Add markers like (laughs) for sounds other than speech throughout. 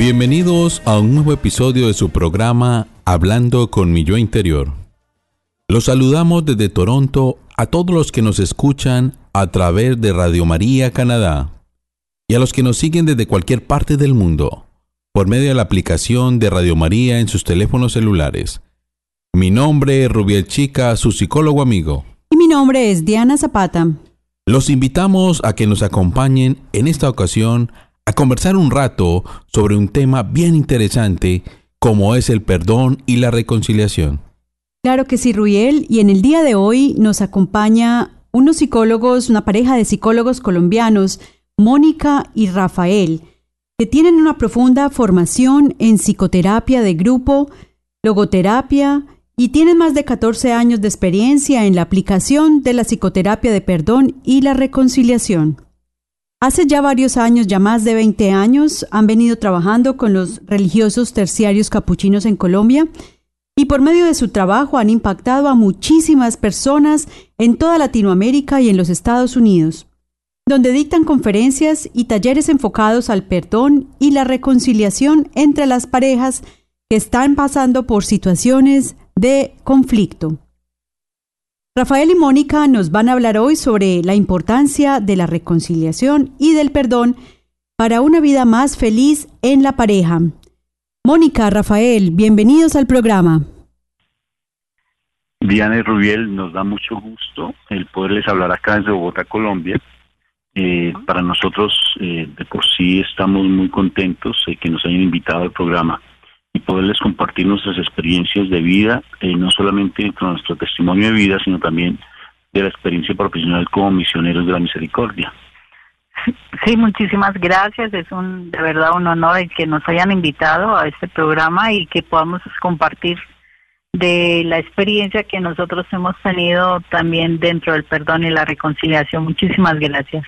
Bienvenidos a un nuevo episodio de su programa Hablando con mi yo interior. Los saludamos desde Toronto a todos los que nos escuchan a través de Radio María Canadá y a los que nos siguen desde cualquier parte del mundo por medio de la aplicación de Radio María en sus teléfonos celulares. Mi nombre es Rubiel Chica, su psicólogo amigo. Y mi nombre es Diana Zapata. Los invitamos a que nos acompañen en esta ocasión a conversar un rato sobre un tema bien interesante como es el perdón y la reconciliación. Claro que sí, Ruiel. Y en el día de hoy nos acompaña unos psicólogos, una pareja de psicólogos colombianos, Mónica y Rafael, que tienen una profunda formación en psicoterapia de grupo, logoterapia y tienen más de 14 años de experiencia en la aplicación de la psicoterapia de perdón y la reconciliación. Hace ya varios años, ya más de 20 años, han venido trabajando con los religiosos terciarios capuchinos en Colombia y por medio de su trabajo han impactado a muchísimas personas en toda Latinoamérica y en los Estados Unidos, donde dictan conferencias y talleres enfocados al perdón y la reconciliación entre las parejas que están pasando por situaciones de conflicto. Rafael y Mónica nos van a hablar hoy sobre la importancia de la reconciliación y del perdón para una vida más feliz en la pareja. Mónica, Rafael, bienvenidos al programa. Diana y Rubiel, nos da mucho gusto el poderles hablar acá desde Bogotá, Colombia. Eh, para nosotros, eh, de por sí, estamos muy contentos de que nos hayan invitado al programa y poderles compartir nuestras experiencias de vida, eh, no solamente con nuestro testimonio de vida, sino también de la experiencia profesional como misioneros de la misericordia. Sí, muchísimas gracias. Es un de verdad un honor el que nos hayan invitado a este programa y que podamos compartir de la experiencia que nosotros hemos tenido también dentro del perdón y la reconciliación. Muchísimas gracias.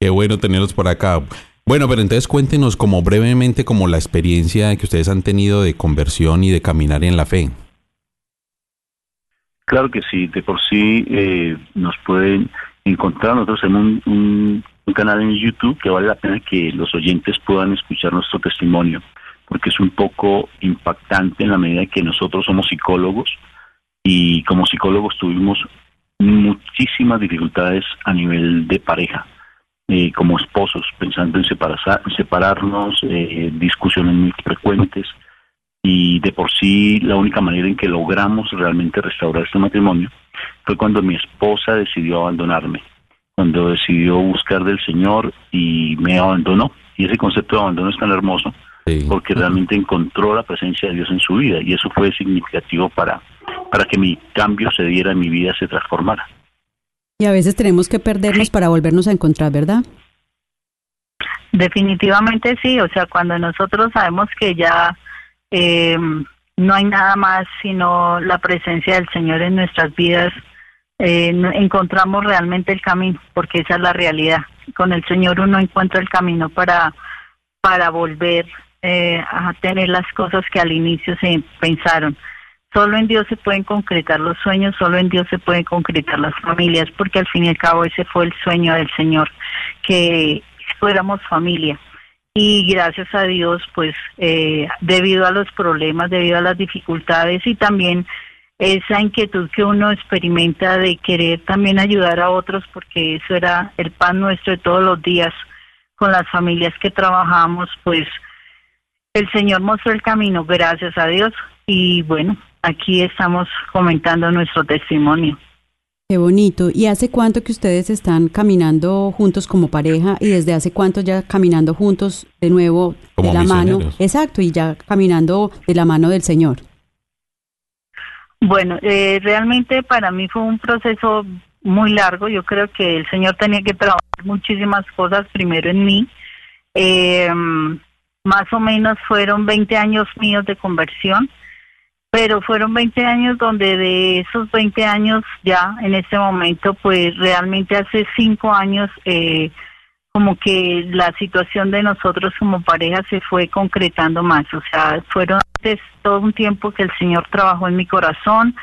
Qué bueno tenerlos por acá. Bueno, pero entonces cuéntenos como brevemente como la experiencia que ustedes han tenido de conversión y de caminar en la fe. Claro que sí, de por sí eh, nos pueden encontrar. Nosotros un, un, un canal en YouTube que vale la pena que los oyentes puedan escuchar nuestro testimonio, porque es un poco impactante en la medida que nosotros somos psicólogos y como psicólogos tuvimos muchísimas dificultades a nivel de pareja. Eh, como esposos, pensando en, separar, separarnos, eh, discusiones muy frecuentes, y de por sí la única manera en que logramos realmente restaurar este matrimonio fue cuando mi esposa decidió abandonarme, cuando decidió buscar del Señor y me abandonó. Y ese concepto de abandono es tan hermoso Sí. porque realmente encontró la presencia de Dios en su vida y eso fue significativo para, para que mi cambio se diera, mi vida se transformara. Y a veces tenemos que perdernos para volvernos a encontrar, ¿verdad? Definitivamente sí, o sea, cuando nosotros sabemos que ya eh, no hay nada más sino la presencia del Señor en nuestras vidas, eh, encontramos realmente el camino, porque esa es la realidad. Con el Señor uno encuentra el camino para, para volver eh, a tener las cosas que al inicio se pensaron. Solo en Dios se pueden concretar los sueños, solo en Dios se pueden concretar las familias, porque al fin y al cabo ese fue el sueño del Señor, que fuéramos familia. Y gracias a Dios, pues eh, debido a los problemas, debido a las dificultades y también esa inquietud que uno experimenta de querer también ayudar a otros, porque eso era el pan nuestro de todos los días con las familias que trabajamos, pues el Señor mostró el camino, gracias a Dios. Y bueno, aquí estamos comentando nuestro testimonio. Qué bonito. ¿Y hace cuánto que ustedes están caminando juntos como pareja y desde hace cuánto ya caminando juntos de nuevo Como de la mano? Exacto, y ya caminando de la mano del Señor. Bueno, eh, realmente para mí fue un proceso muy largo. Yo creo que el Señor tenía que trabajar muchísimas cosas primero en mí. Eh, más o menos fueron 20 años míos de conversión, pero fueron 20 años donde de esos 20 años ya en este momento, pues realmente hace 5 años eh, como que la situación de nosotros como pareja se fue concretando más. O sea, fueron antes todo un tiempo que el Señor trabajó en mi corazón,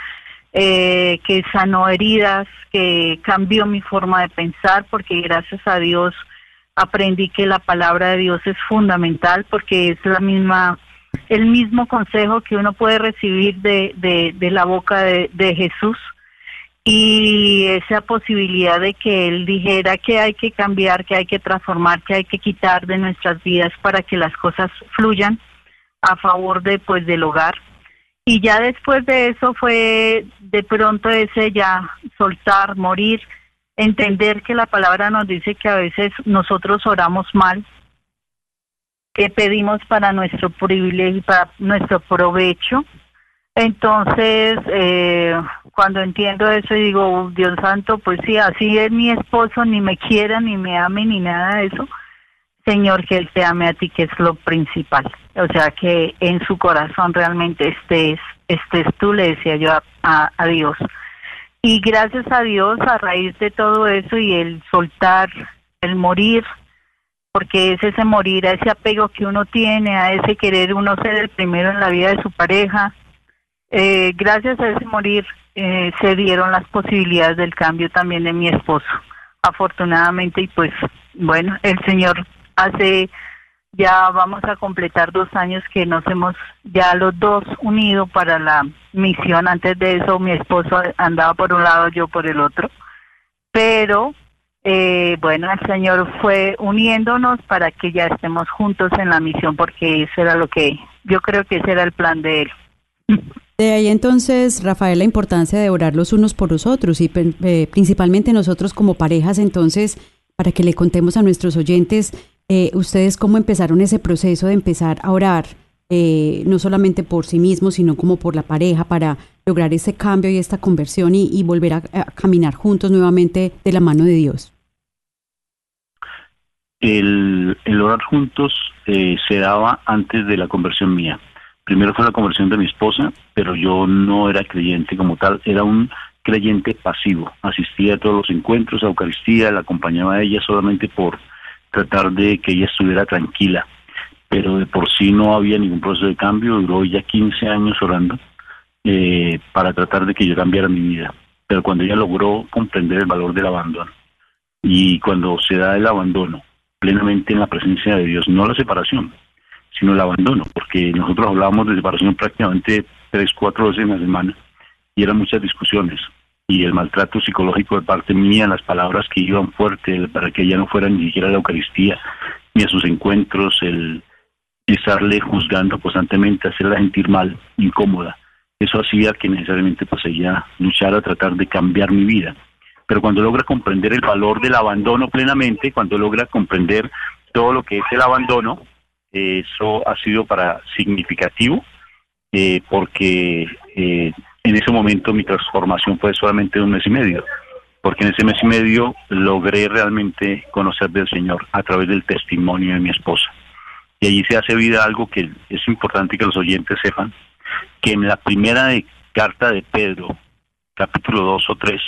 eh, que sanó heridas, que cambió mi forma de pensar, porque gracias a Dios aprendí que la palabra de Dios es fundamental, porque es la misma, el mismo consejo que uno puede recibir de, de, la boca de, de Jesús y esa posibilidad de que él dijera que hay que cambiar, que hay que transformar, que hay que quitar de nuestras vidas para que las cosas fluyan a favor de pues del hogar. Y ya después de eso fue de pronto ese ya soltar, morir, entender que la palabra nos dice que a veces nosotros oramos mal, que pedimos para nuestro privilegio, para nuestro provecho. Entonces, eh, cuando entiendo eso y digo, "Oh, Dios santo, pues sí, así es mi esposo, ni me quiera, ni me ame, ni nada de eso. Señor, que Él te ame a ti, que es lo principal. O sea, que en su corazón realmente estés, estés tú, le decía yo a- a Dios. Y gracias a Dios, a raíz de todo eso y el soltar, el morir, porque es ese morir, a ese apego que uno tiene, a ese querer uno ser el primero en la vida de su pareja, eh, gracias a ese morir eh, se dieron las posibilidades del cambio también de mi esposo, afortunadamente, y pues bueno, el Señor hace, ya vamos a completar dos años que nos hemos ya los dos unido para la misión, antes de eso mi esposo andaba por un lado, yo por el otro, pero eh, bueno, el Señor fue uniéndonos para que ya estemos juntos en la misión, porque eso era lo que, yo creo que ese era el plan de Él. De ahí entonces, Rafael, la importancia de orar los unos por los otros y eh, principalmente nosotros como parejas, entonces, para que le contemos a nuestros oyentes, eh, ustedes cómo empezaron ese proceso de empezar a orar, eh, no solamente por sí mismos, sino como por la pareja, para lograr ese cambio y esta conversión y, volver a, a caminar juntos nuevamente de la mano de Dios. El, el orar juntos eh, se daba antes de la conversión mía. Primero fue la conversión de mi esposa, pero yo no era creyente como tal, era un creyente pasivo. Asistía a todos los encuentros, a Eucaristía, la acompañaba a ella solamente por tratar de que ella estuviera tranquila. Pero de por sí no había ningún proceso de cambio, duró ya 15 años orando eh, para tratar de que yo cambiara mi vida. Pero cuando ella logró comprender el valor del abandono, y cuando se da el abandono plenamente en la presencia de Dios, no la separación, sino el abandono, porque nosotros hablábamos de separación prácticamente tres, cuatro veces en la semana y eran muchas discusiones y el maltrato psicológico de parte mía, las palabras que iban fuerte para que ella no fuera ni siquiera a la Eucaristía ni a sus encuentros, el estarle juzgando constantemente, hacerla sentir mal, incómoda. Eso hacía que necesariamente pues ella luchara tratar de cambiar mi vida. Pero cuando logra comprender el valor del abandono plenamente, cuando logra comprender todo lo que es el abandono, eso ha sido para significativo, eh, porque eh, en ese momento mi transformación fue solamente de un mes y medio, porque en ese mes y medio logré realmente conocer del Señor a través del testimonio de mi esposa. Y allí se hace vida algo que es importante que los oyentes sepan, que en la primera carta de Pedro, capítulo 2 o 3,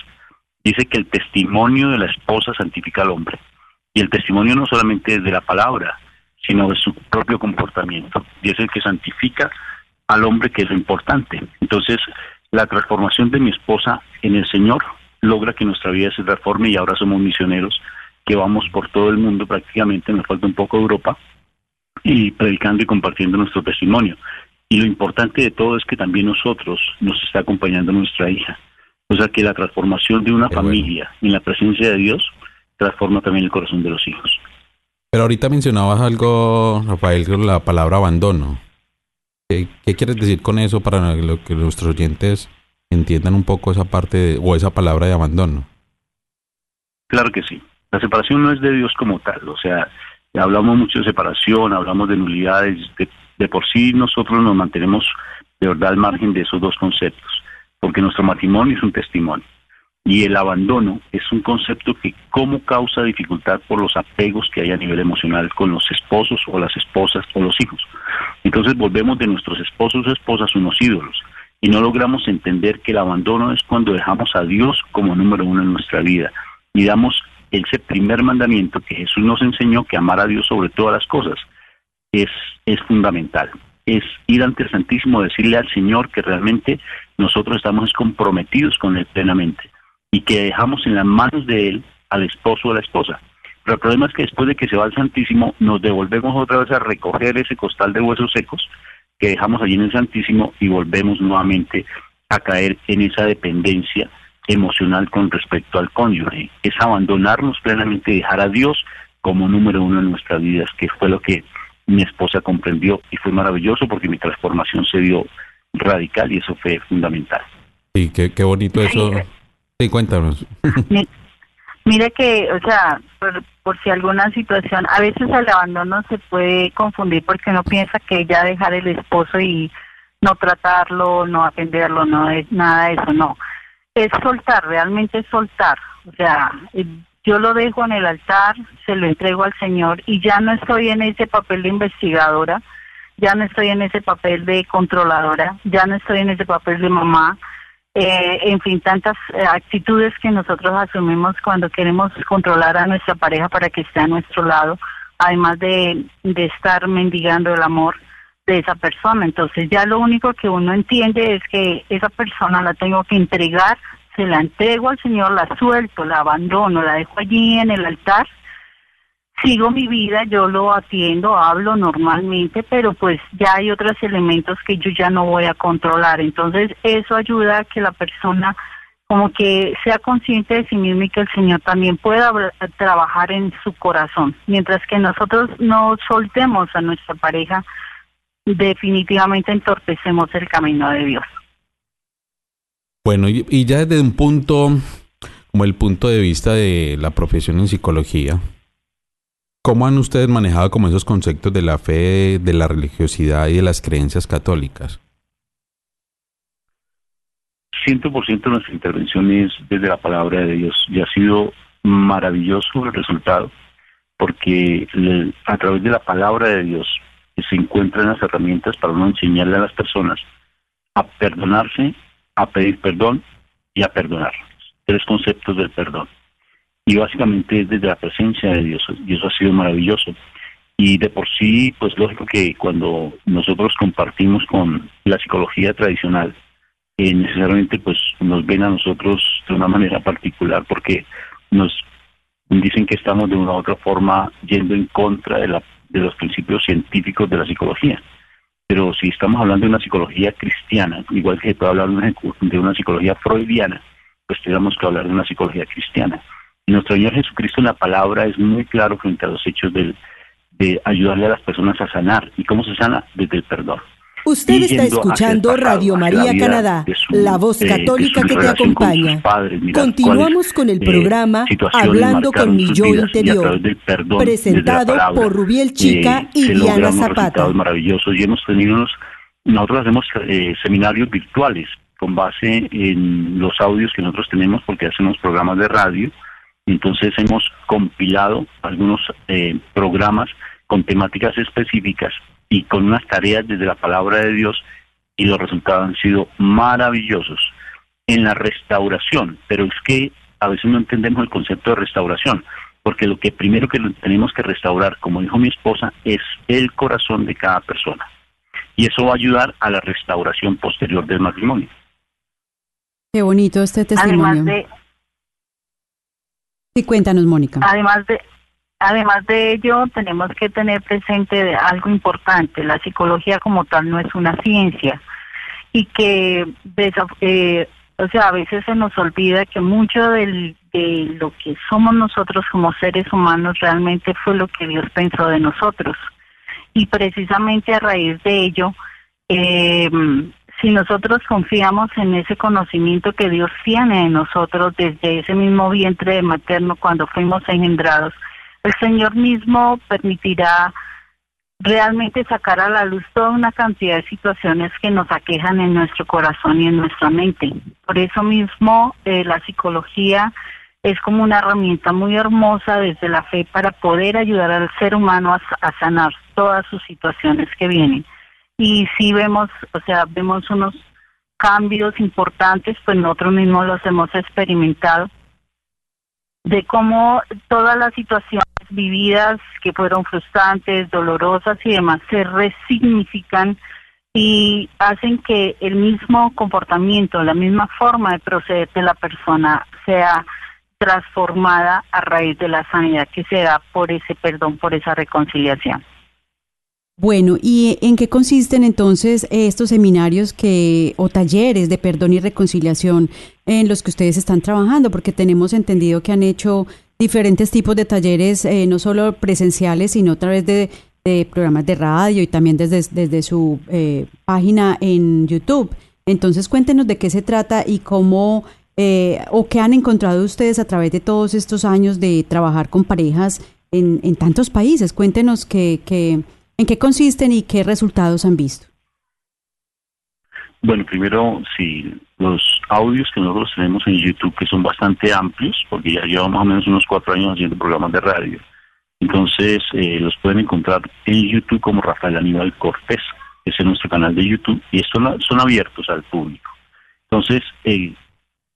dice que el testimonio de la esposa santifica al hombre. Y el testimonio no solamente es de la palabra, sino de su propio comportamiento. Y es el que santifica al hombre, que es lo importante. Entonces, la transformación de mi esposa en el Señor logra que nuestra vida se transforme y ahora somos misioneros que vamos por todo el mundo prácticamente, nos falta un poco Europa, y predicando y compartiendo nuestro testimonio. Y lo importante de todo es que también nosotros nos está acompañando nuestra hija. O sea que la transformación de una Qué bueno. familia en la presencia de Dios transforma también el corazón de los hijos. Pero ahorita mencionabas algo, Rafael, la palabra abandono. ¿Qué, qué quieres decir con eso para lo que nuestros oyentes entiendan un poco esa parte de- o esa palabra de abandono? Claro que sí. La separación no es de Dios como tal. O sea, hablamos mucho de separación, hablamos de nulidades. De, de por sí nosotros nos mantenemos de verdad al margen de esos dos conceptos, porque nuestro matrimonio es un testimonio. Y el abandono es un concepto que como causa dificultad por los apegos que hay a nivel emocional con los esposos o las esposas o los hijos. Entonces volvemos de nuestros esposos o esposas unos ídolos y no logramos entender que el abandono es cuando dejamos a Dios como número uno en nuestra vida y damos ese primer mandamiento que Jesús nos enseñó, que amar a Dios sobre todas las cosas, es, es fundamental. Es ir ante el Santísimo, decirle al Señor que realmente nosotros estamos comprometidos con Él plenamente y que dejamos en las manos de Él al esposo o a la esposa. Pero el problema es que después de que se va al Santísimo, nos devolvemos otra vez a recoger ese costal de huesos secos que dejamos allí en el Santísimo y volvemos nuevamente a caer en esa dependencia emocional con respecto al cónyuge. Es abandonarnos plenamente y dejar a Dios como número uno en nuestras vidas, que fue lo que mi esposa comprendió y fue maravilloso porque mi transformación se dio radical y eso fue fundamental. Sí, qué, qué bonito eso. Sí, cuéntanos. (laughs) Mi- Mire que, o sea, por, por si alguna situación, a veces el abandono se puede confundir porque uno piensa que ya dejar el esposo y no tratarlo, no atenderlo, no es nada de eso, no. Es soltar, realmente es soltar. O sea, eh, yo lo dejo en el altar, se lo entrego al Señor y ya no estoy en ese papel de investigadora, ya no estoy en ese papel de controladora, ya no estoy en ese papel de mamá, eh, en fin, tantas eh, actitudes que nosotros asumimos cuando queremos controlar a nuestra pareja para que esté a nuestro lado, además de, de estar mendigando el amor de esa persona. Entonces ya lo único que uno entiende es que esa persona la tengo que entregar, se la entrego al Señor, la suelto, la abandono, la dejo allí en el altar sigo mi vida, yo lo atiendo, hablo normalmente, pero pues ya hay otros elementos que yo ya no voy a controlar. Entonces eso ayuda a que la persona como que sea consciente de sí misma y que el Señor también pueda trabajar en su corazón. Mientras que nosotros no soltemos a nuestra pareja, definitivamente entorpecemos el camino de Dios. Bueno, y, y ya desde un punto, como el punto de vista de la profesión en psicología, ¿cómo han ustedes manejado como esos conceptos de la fe, de la religiosidad y de las creencias católicas? 100% de nuestra intervención es desde la palabra de Dios y ha sido maravilloso el resultado porque le- a través de la palabra de Dios se encuentran las herramientas para uno enseñarle a las personas a perdonarse, a pedir perdón y a perdonar. Tres conceptos del perdón. Y básicamente es desde la presencia de Dios y eso ha sido maravilloso. Y de por sí, pues lógico que cuando nosotros compartimos con la psicología tradicional, eh, necesariamente pues nos ven a nosotros de una manera particular porque nos dicen que estamos de una u otra forma yendo en contra de, la, de los principios científicos de la psicología. Pero si estamos hablando de una psicología cristiana, igual que se puede hablar de una, psicología freudiana, pues tenemos que hablar de una psicología cristiana. Y nuestro Señor Jesucristo en la palabra es muy claro frente a los hechos de ayudarle a las personas a sanar. ¿Y cómo se sana? Desde el perdón. Usted Y está escuchando Radio María la Canadá, su, la voz eh, católica que te con acompaña. padres, Continuamos con el eh, programa Hablando con mi yo y interior, presentado palabra, por Rubiel Chica eh, y se Diana Zapata. resultados maravillosos y hemos tenido unos, nosotros hacemos eh, seminarios virtuales con base en los audios que nosotros tenemos porque hacemos programas de radio entonces hemos compilado algunos eh, programas con temáticas específicas y con unas tareas desde la palabra de Dios y los resultados han sido maravillosos en la restauración, pero es que a veces no entendemos el concepto de restauración, porque lo que primero que tenemos que restaurar, como dijo mi esposa, es el corazón de cada persona. Y eso va a ayudar a la restauración posterior del matrimonio. Qué bonito este testimonio. Además de, Sí, cuéntanos, Mónica. Además de, además de ello, tenemos que tener presente de algo importante. La psicología como tal no es una ciencia y que, eh, o sea, a veces se nos olvida que mucho de lo que somos nosotros como seres humanos realmente fue lo que Dios pensó de nosotros. Y precisamente a raíz de ello, eh, si nosotros confiamos en ese conocimiento que Dios tiene en nosotros desde ese mismo vientre materno cuando fuimos engendrados, el Señor mismo permitirá realmente sacar a la luz toda una cantidad de situaciones que nos aquejan en nuestro corazón y en nuestra mente. Por eso mismo eh, la psicología es como una herramienta muy hermosa desde la fe para poder ayudar al ser humano a, a sanar todas sus situaciones que vienen. Y si vemos, o sea, vemos unos cambios importantes, pues nosotros mismos los hemos experimentado, de cómo todas las situaciones vividas que fueron frustrantes, dolorosas y demás se resignifican y hacen que el mismo comportamiento, la misma forma de proceder de la persona sea transformada a raíz de la sanidad que se da por ese perdón, por esa reconciliación. Bueno, ¿y en qué consisten entonces estos seminarios que o talleres de perdón y reconciliación en los que ustedes están trabajando? Porque tenemos entendido que han hecho diferentes tipos de talleres, eh, no solo presenciales, sino a través de, de programas de radio y también desde, desde su eh, página en YouTube. Entonces, cuéntenos de qué se trata y cómo eh, o qué han encontrado ustedes a través de todos estos años de trabajar con parejas en, en tantos países. Cuéntenos que, que ¿En qué consisten y qué resultados han visto? Bueno, primero, sí, los audios que nosotros tenemos en YouTube, que son bastante amplios, porque ya llevamos más o menos unos cuatro años haciendo programas de radio. Entonces, eh, los pueden encontrar en YouTube como Rafael Aníbal Cortés, que es nuestro canal de YouTube, y estos son abiertos al público. Entonces, eh,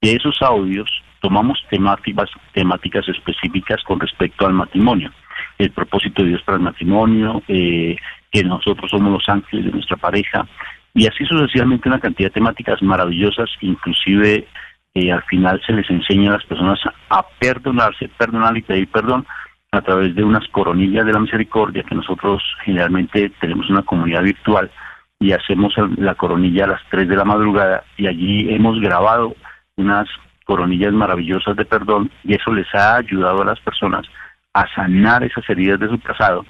de esos audios tomamos temáticas, temáticas específicas con respecto al matrimonio el propósito de Dios para el matrimonio, eh, que nosotros somos los ángeles de nuestra pareja, y así sucesivamente una cantidad de temáticas maravillosas, inclusive eh, al final se les enseña a las personas a perdonarse, perdonar y pedir perdón a través de unas coronillas de la misericordia, que nosotros generalmente tenemos una comunidad virtual y hacemos la coronilla a las 3 de la madrugada y allí hemos grabado unas coronillas maravillosas de perdón y eso les ha ayudado a las personas a sanar esas heridas de su pasado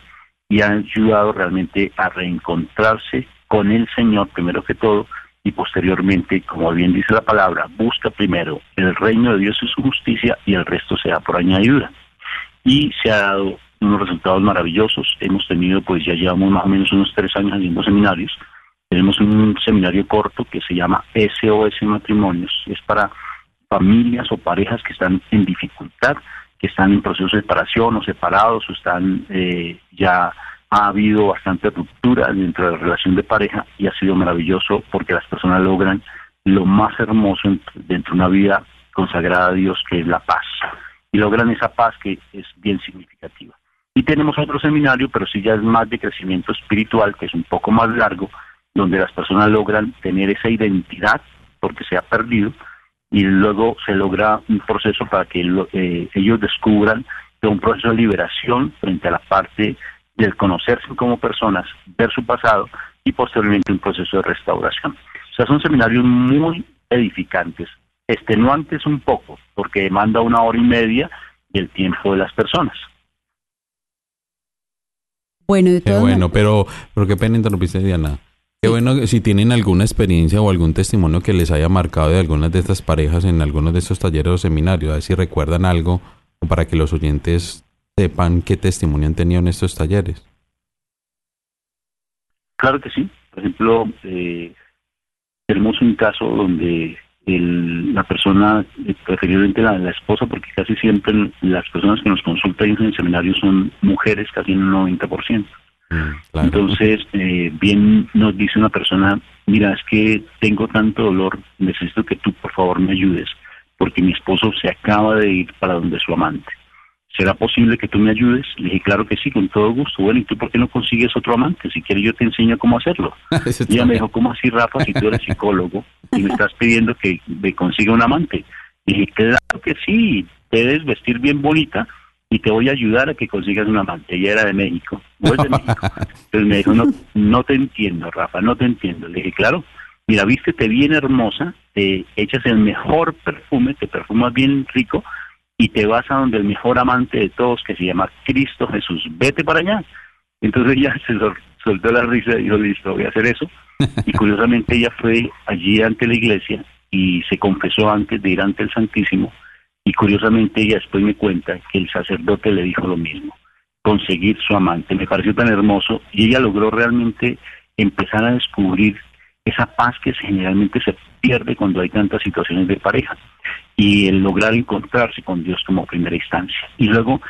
y han ayudado realmente a reencontrarse con el Señor primero que todo y posteriormente, como bien dice la palabra, busca primero el reino de Dios y su justicia y el resto sea por añadidura. Y se ha dado unos resultados maravillosos. Hemos tenido, pues ya llevamos más o menos unos tres años haciendo seminarios. Tenemos un seminario corto que se llama SOS Matrimonios. Es para familias o parejas que están en dificultad que están en proceso de separación o separados o están eh, ya ha habido bastante ruptura dentro de la relación de pareja y ha sido maravilloso porque las personas logran lo más hermoso dentro de una vida consagrada a Dios que es la paz y logran esa paz que es bien significativa. Y tenemos otro seminario, pero sí ya es más de crecimiento espiritual, que es un poco más largo, donde las personas logran tener esa identidad porque se ha perdido y luego se logra un proceso para que eh, ellos descubran que un proceso de liberación frente a la parte del conocerse como personas, ver su pasado y posteriormente un proceso de restauración. O sea, son seminarios muy edificantes, extenuantes un poco, porque demanda una hora y media del tiempo de las personas. Bueno, de Qué bueno, pero, pero qué pena interrumpiste, Diana. Qué bueno si tienen alguna experiencia o algún testimonio que les haya marcado de algunas de estas parejas en algunos de estos talleres o seminarios, a ver si recuerdan algo o para que los oyentes sepan qué testimonio han tenido en estos talleres. Claro que sí. Por ejemplo, eh, tenemos un caso donde el- la persona, eh, preferiblemente la, la esposa, porque casi siempre las personas que nos consultan en el seminario son mujeres, casi en un 90%. Mm, claro. Entonces, eh, bien nos dice una persona, mira, es que tengo tanto dolor, necesito que tú por favor me ayudes, porque mi esposo se acaba de ir para donde su amante. ¿Será posible que tú me ayudes? Le dije, claro que sí, con todo gusto. Bueno, ¿y tú por qué no consigues otro amante? Si quieres yo te enseño cómo hacerlo. (laughs) Y ella me dijo, ¿cómo así, Rafa, si tú eres psicólogo y me estás pidiendo que me consiga un amante? Y dije, claro que sí, debes vestir bien bonita y te voy a ayudar a que consigas un amante. Ella era de México, o es de (laughs) México. Entonces me dijo, no, no te entiendo, Rafa, no te entiendo. Le dije, claro, mira, vístete bien hermosa, te echas el mejor perfume, te perfumas bien rico y te vas a donde el mejor amante de todos, que se llama Cristo Jesús. Vete para allá. Entonces ella (laughs) se sol- soltó la risa y dijo, listo, voy a hacer eso. Y curiosamente ella fue allí ante la iglesia y se confesó antes de ir ante el Santísimo. Y curiosamente ella después me cuenta que el sacerdote le dijo lo mismo, conseguir su amante. Me pareció tan hermoso y ella logró realmente empezar a descubrir esa paz que generalmente se pierde cuando hay tantas situaciones de pareja y el lograr encontrarse con Dios como primera instancia. Y luego,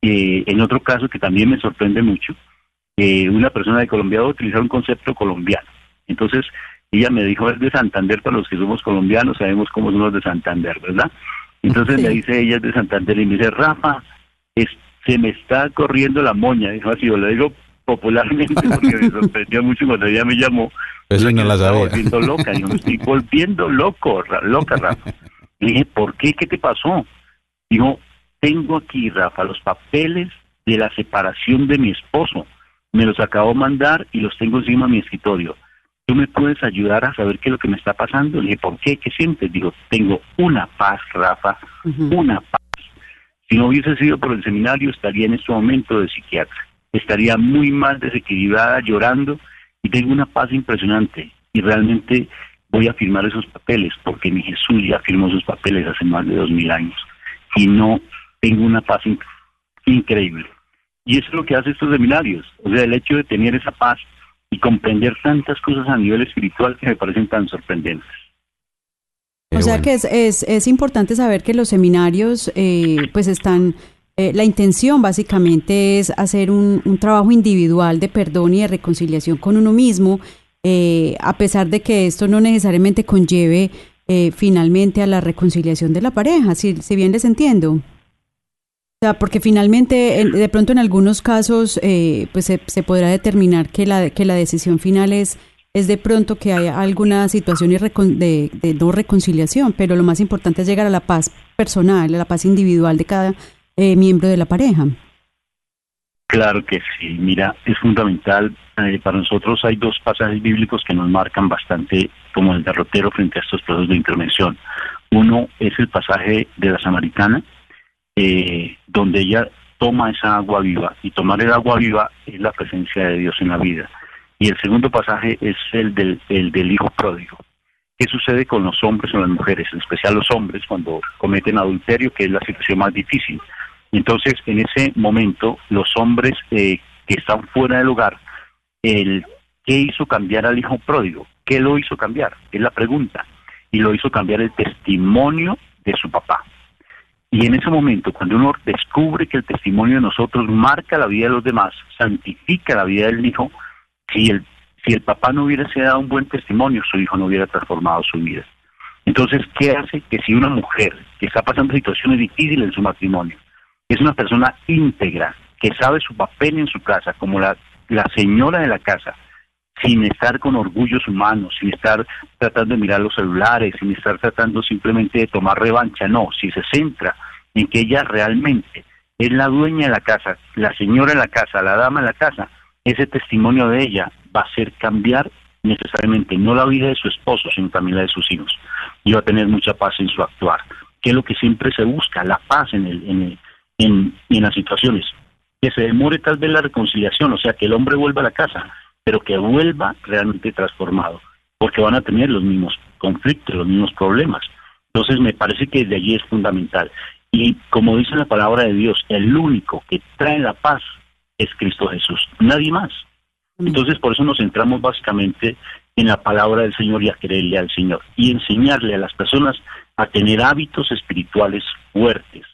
eh, en otro caso que también me sorprende mucho, eh, una persona de Colombia va a utilizar un concepto colombiano. Entonces, ella me dijo, es de Santander, para los que somos colombianos sabemos cómo son los de Santander, ¿verdad? Entonces me dice ella es de Santander y me dice, Rafa, es, se me está corriendo la moña, dijo así, yo le digo popularmente (laughs) porque me sorprendió mucho cuando ella me llamó. Eso no la sabía. volviendo loca, yo me estoy volviendo loco, ra- loca, Rafa. Le dije, ¿por qué? ¿Qué te pasó? Dijo, tengo aquí, Rafa, los papeles de la separación de mi esposo. Me los acabo de mandar y los tengo encima de mi escritorio. ¿Tú me puedes ayudar a saber qué es lo que me está pasando? Le dije, ¿por qué? ¿Qué sientes? Digo, tengo una paz, Rafa, una paz. Si no hubiese sido por el seminario, estaría en este momento de psiquiatra. Estaría muy mal desequilibrada, llorando, y tengo una paz impresionante. Y realmente voy a firmar esos papeles, porque mi Jesús ya firmó sus papeles hace más de dos mil años. Y no tengo una paz in- increíble. Y eso es lo que hace estos seminarios. O sea, el hecho de tener esa paz y comprender tantas cosas a nivel espiritual que me parecen tan sorprendentes. O sea que es, es, es importante saber que los seminarios eh, pues están, eh, la intención básicamente es hacer un, un trabajo individual de perdón y de reconciliación con uno mismo, eh, a pesar de que esto no necesariamente conlleve eh, finalmente a la reconciliación de la pareja, si, si bien les entiendo. O sea, porque finalmente, en- de pronto en algunos casos, eh, pues se, se podrá determinar que la, que la decisión final es, es de pronto que haya alguna situación de no reconciliación, pero lo más importante es llegar a la paz personal, a la paz individual de cada eh, miembro de la pareja. Claro que sí, mira, es fundamental. eh, para nosotros hay dos pasajes bíblicos que nos marcan bastante como el derrotero frente a estos procesos de intervención. Uno es el pasaje de la samaritana, eh, donde ella toma esa agua viva, y tomar el agua viva es la presencia de Dios en la vida. Y el segundo pasaje es el del, el del hijo pródigo. ¿Qué sucede con los hombres o las mujeres, en especial los hombres, cuando cometen adulterio, que es la situación más difícil? Entonces, en ese momento, los hombres eh, que están fuera del hogar, el, ¿qué hizo cambiar al hijo pródigo? ¿Qué lo hizo cambiar? Es la pregunta. Y lo hizo cambiar el testimonio de su papá. Y en ese momento, cuando uno descubre que el testimonio de nosotros marca la vida de los demás, santifica la vida del hijo, si el, si el papá no hubiese dado un buen testimonio, su hijo no hubiera transformado su vida. Entonces, ¿qué hace que si una mujer que está pasando situaciones difíciles en su matrimonio, es una persona íntegra, que sabe su papel en su casa, como la, la señora de la casa, sin estar con orgullos humanos, sin estar tratando de mirar los celulares, sin estar tratando simplemente de tomar revancha, no, si se centra en que ella realmente es la dueña de la casa, la señora de la casa, la dama de la casa, ese testimonio de ella va a hacer cambiar necesariamente no la vida de su esposo, sino también la de sus hijos. Y va a tener mucha paz en su actuar, que es lo que siempre se busca, la paz en, el, en, el, en, en las situaciones. Que se demore tal vez la reconciliación, o sea, que el hombre vuelva a la casa, pero que vuelva realmente transformado, porque van a tener los mismos conflictos, los mismos problemas. Entonces me parece que de allí es fundamental. Y como dice la palabra de Dios, el único que trae la paz es Cristo Jesús, nadie más. Entonces por eso nos centramos básicamente en la palabra del Señor y a quererle al Señor y enseñarle a las personas a tener hábitos espirituales fuertes,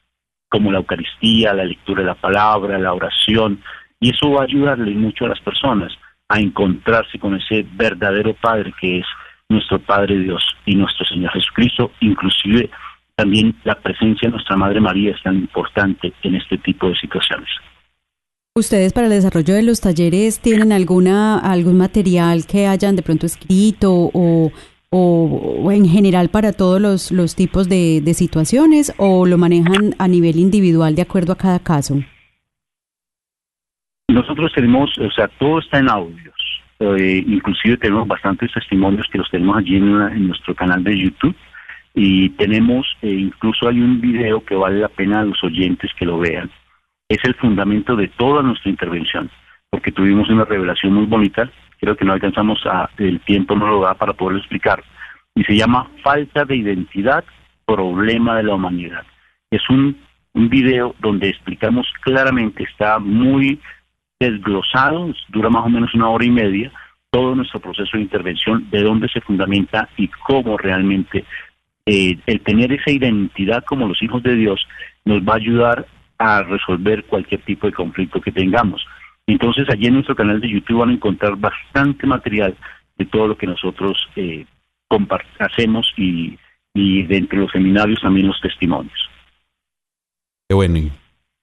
como la Eucaristía, la lectura de la palabra, la oración, y eso va a ayudarle mucho a las personas a encontrarse con ese verdadero Padre que es nuestro Padre Dios y nuestro Señor Jesucristo, inclusive también la presencia de nuestra Madre María es tan importante en este tipo de situaciones. ¿Ustedes para el desarrollo de los talleres tienen alguna algún material que hayan de pronto escrito o, o, en general para todos los, los tipos de, de situaciones o lo manejan a nivel individual de acuerdo a cada caso? Nosotros tenemos, o sea, todo está en audios. Eh, inclusive tenemos bastantes testimonios que los tenemos allí en nuestro canal de YouTube y tenemos, eh, incluso hay un video que vale la pena a los oyentes que lo vean. Es el fundamento de toda nuestra intervención, porque tuvimos una revelación muy bonita, creo que no alcanzamos a, el tiempo no lo da para poderlo explicar, y se llama Falta de Identidad, Problema de la Humanidad. Es un, un video donde explicamos claramente, está muy desglosado, dura más o menos una hora y media, todo nuestro proceso de intervención, de dónde se fundamenta y cómo realmente eh, el tener esa identidad como los hijos de Dios nos va a ayudar a resolver cualquier tipo de conflicto que tengamos. Entonces allí en nuestro canal de YouTube van a encontrar bastante material de todo lo que nosotros eh, hacemos y, y de entre los seminarios también los testimonios. Qué bueno.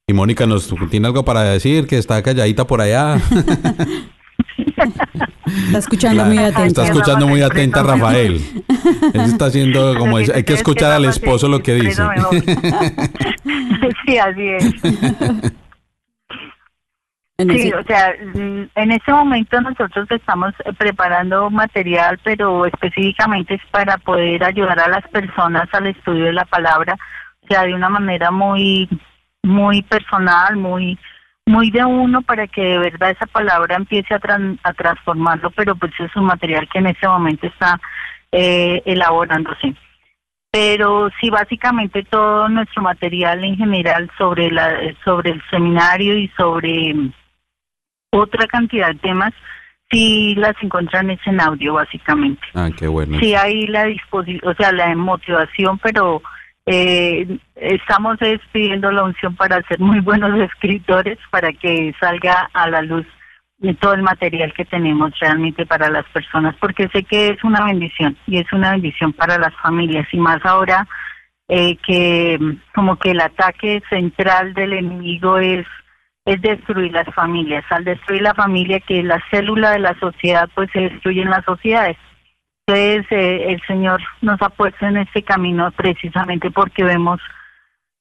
Y Mónica nos tiene algo para decir, que está calladita por allá. (laughs) (laughs) Está escuchando muy atenta. Está escuchando muy atenta Rafael. Él está haciendo como es, hay que escuchar al esposo lo que dice. (laughs) sí, así es. Sí, o sea, en este momento nosotros estamos preparando material, pero específicamente es para poder ayudar a las personas al estudio de la palabra, o sea, de una manera muy, muy personal, muy, muy de uno para que de verdad esa palabra empiece a, a transformarlo, pero pues es un material que en este momento está eh, elaborándose. Pero sí básicamente todo nuestro material en general sobre la sobre el seminario y sobre otra cantidad de temas sí las encuentran en audio básicamente. Ah, qué bueno. Sí hay la disposición, o sea, la motivación, pero eh, estamos pidiendo la unción para ser muy (laughs) buenos escritores para que salga a la luz todo el material que tenemos realmente para las personas, porque sé que es una bendición y es una bendición para las familias y más ahora eh, que como que el ataque central del enemigo es es destruir las familias. Al destruir la familia, que la célula de la sociedad, pues se destruyen las sociedades. Entonces, eh, el Señor nos ha puesto en este camino precisamente porque vemos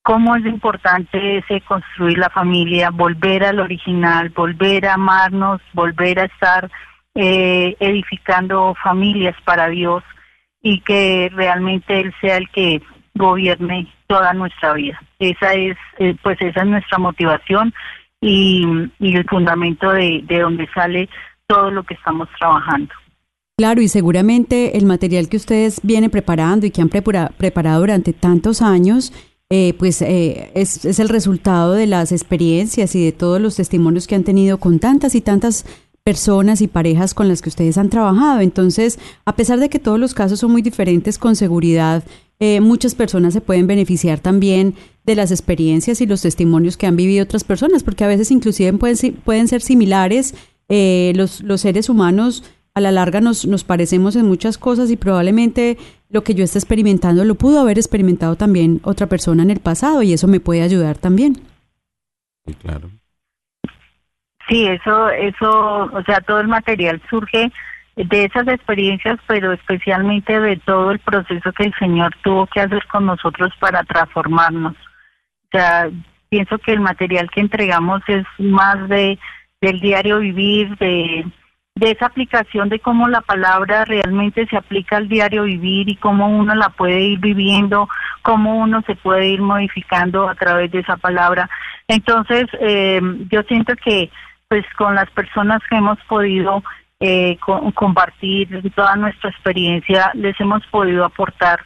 cómo es importante ese construir la familia, volver al original, volver a amarnos, volver a estar eh, edificando familias para Dios y que realmente Él sea el que gobierne toda nuestra vida. Esa es, eh, pues esa es nuestra motivación y, el fundamento de, de donde sale todo lo que estamos trabajando. Claro, y seguramente el material que ustedes vienen preparando y que han preparado durante tantos años, eh, pues eh, es, es, el resultado de las experiencias y de todos los testimonios que han tenido con tantas y tantas personas y parejas con las que ustedes han trabajado. Entonces, a pesar de que todos los casos son muy diferentes, con seguridad eh, muchas personas se pueden beneficiar también de las experiencias y los testimonios que han vivido otras personas, porque a veces inclusive pueden, pueden ser similares. Eh, los, los seres humanos a la larga nos, nos parecemos en muchas cosas y probablemente lo que yo esté experimentando lo pudo haber experimentado también otra persona en el pasado y eso me puede ayudar también. Sí, claro. Sí, eso, eso, o sea, todo el material surge de esas experiencias, pero especialmente de todo el proceso que el Señor tuvo que hacer con nosotros para transformarnos. O sea, pienso que el material que entregamos es más de del diario vivir, de, de esa aplicación de cómo la palabra realmente se aplica al diario vivir y cómo uno la puede ir viviendo, cómo uno se puede ir modificando a través de esa palabra. Entonces, eh, yo siento que pues con las personas que hemos podido eh, compartir toda nuestra experiencia, les hemos podido aportar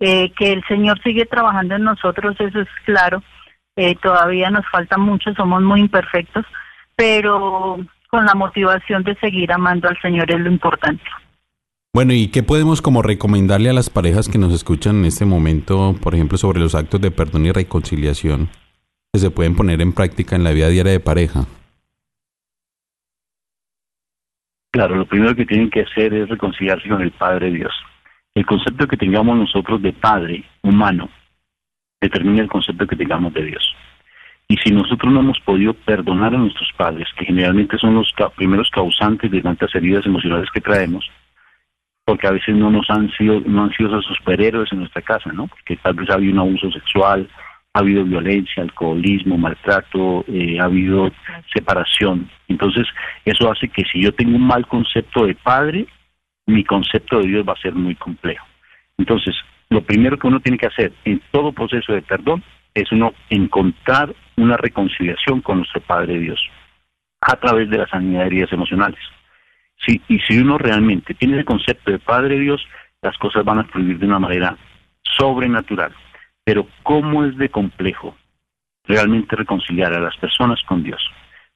eh, que el Señor sigue trabajando en nosotros, eso es claro. Eh, todavía nos falta mucho, somos muy imperfectos, pero con la motivación de seguir amando al Señor es lo importante. Bueno, ¿y qué podemos como recomendarle a las parejas que nos escuchan en este momento, por ejemplo, sobre los actos de perdón y reconciliación que se pueden poner en práctica en la vida diaria de pareja? Claro, lo primero que tienen que hacer es reconciliarse con el Padre Dios. El concepto que tengamos nosotros de Padre humano determina el concepto que tengamos de Dios. Y si nosotros no hemos podido perdonar a nuestros padres, que generalmente son los primeros causantes de tantas heridas emocionales que traemos, porque a veces no nos han sido, no han sido superhéroes en nuestra casa, ¿no? Porque tal vez ha habido un abuso sexual, ha habido violencia, alcoholismo, maltrato, eh, ha habido separación. Entonces, eso hace que si yo tengo un mal concepto de padre, mi concepto de Dios va a ser muy complejo. Entonces, lo primero que uno tiene que hacer en todo proceso de perdón es uno encontrar una reconciliación con nuestro Padre Dios. a través de la sanidad emocionales. Sí, y si uno realmente tiene el concepto de Padre Dios, las cosas van a fluir de una manera sobrenatural. Pero ¿cómo es de complejo realmente reconciliar a las personas con Dios?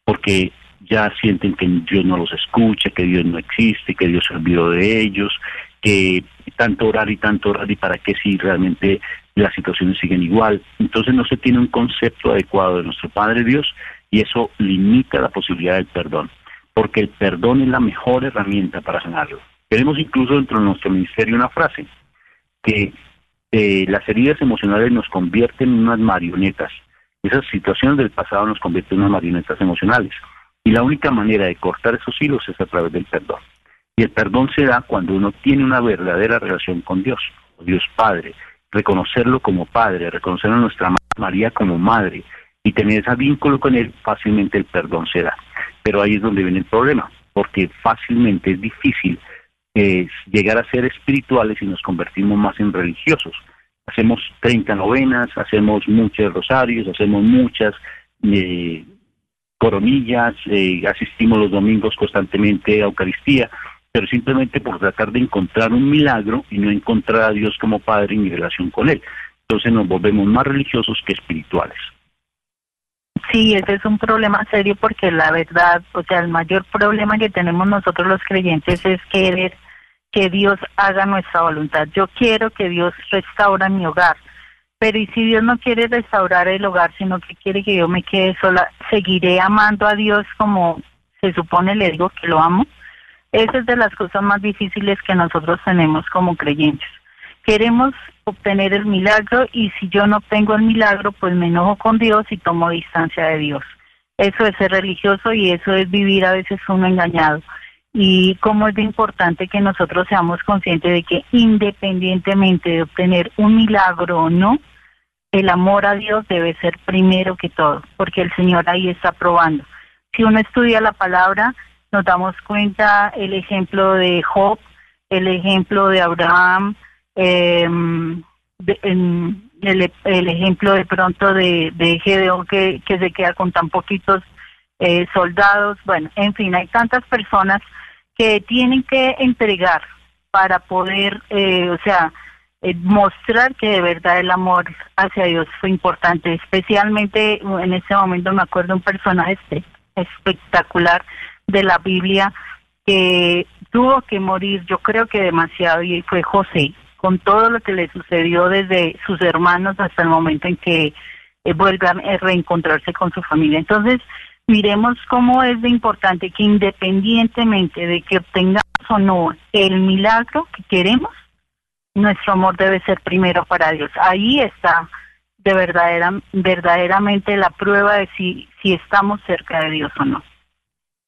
Porque ya sienten que Dios no los escucha, que Dios no existe, que Dios se olvidó de ellos, que tanto orar y tanto orar y para qué si realmente las situaciones siguen igual. Entonces no se tiene un concepto adecuado de nuestro Padre Dios y eso limita la posibilidad del perdón, porque el perdón es la mejor herramienta para sanarlo. Tenemos incluso dentro de nuestro ministerio una frase que eh, las heridas emocionales nos convierten en unas marionetas. Esas situaciones del pasado nos convierten en unas marionetas emocionales. Y la única manera de cortar esos hilos es a través del perdón. Y el perdón se da cuando uno tiene una verdadera relación con Dios, Dios Padre, reconocerlo como Padre, reconocer a nuestra María como Madre y tener ese vínculo con Él, fácilmente el perdón se da. Pero ahí es donde viene el problema, porque fácilmente es difícil eh, llegar a ser espirituales y nos convertimos más en religiosos. Hacemos 30 novenas, hacemos muchos rosarios, hacemos muchas eh, coronillas, eh, asistimos los domingos constantemente a Eucaristía, pero simplemente por tratar de encontrar un milagro y no encontrar a Dios como Padre en mi relación con Él. Entonces nos volvemos más religiosos que espirituales. Sí, ese es un problema serio porque la verdad, o sea, el mayor problema que tenemos nosotros los creyentes es querer que Dios haga nuestra voluntad. Yo quiero que Dios restaure mi hogar, pero ¿y si Dios no quiere restaurar el hogar, sino que quiere que yo me quede sola, seguiré amando a Dios como se supone le digo que lo amo? Esa es de las cosas más difíciles que nosotros tenemos como creyentes. Queremos obtener el milagro y si yo no obtengo el milagro, pues me enojo con Dios y tomo distancia de Dios. Eso es ser religioso y eso es vivir a veces uno engañado. Y como es de importante que nosotros seamos conscientes de que independientemente de obtener un milagro o no, el amor a Dios debe ser primero que todo, porque el Señor ahí está probando. Si uno estudia la palabra, nos damos cuenta el ejemplo de Job, el ejemplo de Abraham, eh, el, ejemplo de pronto de, de Gedeón que, que se queda con tan poquitos eh, soldados, bueno, en fin, hay tantas personas que tienen que entregar para poder, eh, o sea, eh, mostrar que de verdad el amor hacia Dios fue importante, especialmente en ese momento me acuerdo un personaje este, espectacular de la Biblia que tuvo que morir, yo creo que demasiado, y fue José, con todo lo que le sucedió desde sus hermanos hasta el momento en que eh, vuelve a reencontrarse con su familia. Entonces, miremos cómo es de importante que independientemente de que obtengamos o no el milagro que queremos, nuestro amor debe ser primero para Dios. Ahí está de verdadera, verdaderamente la prueba de si, si estamos cerca de Dios o no.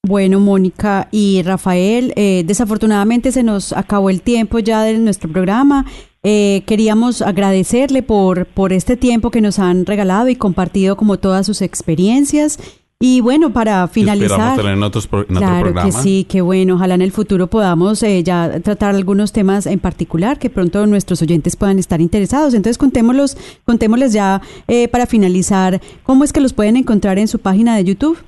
Bueno, Mónica y Rafael, eh, desafortunadamente se nos acabó el tiempo ya de nuestro programa. Eh, queríamos agradecerle por, por este tiempo que nos han regalado y compartido como todas sus experiencias. Y bueno, para finalizar. Tener en otros pro, en claro otro que sí, que bueno. Ojalá en el futuro podamos eh, ya tratar algunos temas en particular que pronto nuestros oyentes puedan estar interesados. Entonces, contémoslos, contémosles ya eh, para finalizar cómo es que los pueden encontrar en su página de YouTube.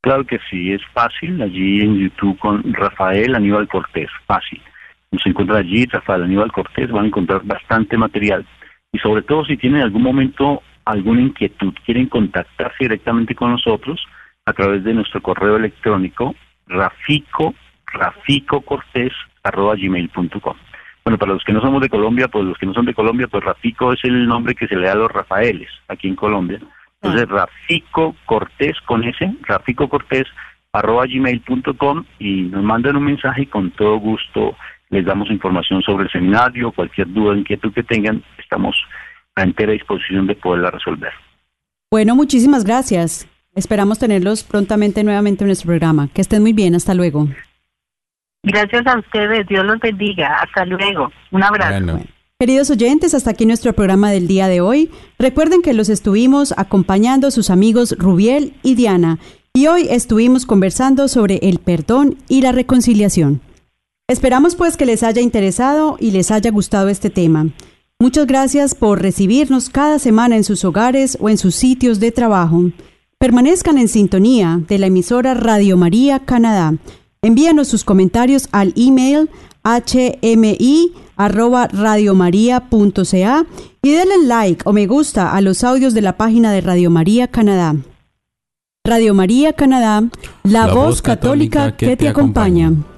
Claro que sí, es fácil. Allí en YouTube con Rafael Aníbal Cortés, fácil. Nos encuentra allí Rafael Aníbal Cortés, van a encontrar bastante material. Y sobre todo si tienen algún momento alguna inquietud, quieren contactarse directamente con nosotros a través de nuestro correo electrónico rafico raficocortés@gmail.com. Bueno, para los que no somos de Colombia, pues los que no son de Colombia, pues Rafico es el nombre que se le da a los Rafaeles aquí en Colombia. Entonces, Rafico Cortés con ese, Rafico Cortés arroba gmail.com y nos mandan un mensaje y con todo gusto les damos información sobre el seminario, cualquier duda, inquietud que tengan, estamos a entera disposición de poderla resolver. Bueno, muchísimas gracias. Esperamos tenerlos prontamente nuevamente en nuestro programa. Que estén muy bien. Hasta luego. Gracias a ustedes. Dios los bendiga. Hasta luego. Un abrazo. Bueno. Queridos oyentes, hasta aquí nuestro programa del día de hoy. Recuerden que los estuvimos acompañando sus amigos Rubiel y Diana y hoy estuvimos conversando sobre el perdón y la reconciliación. Esperamos pues que les haya interesado y les haya gustado este tema. Muchas gracias por recibirnos cada semana en sus hogares o en sus sitios de trabajo. Permanezcan en sintonía de la emisora Radio María Canadá. Envíanos sus comentarios al email hmi@radiomaria.ca y denle like o me gusta a los audios de la página de Radio María Canadá. Radio María Canadá, la, La voz voz católica, católica que, te te acompaña. acompaña.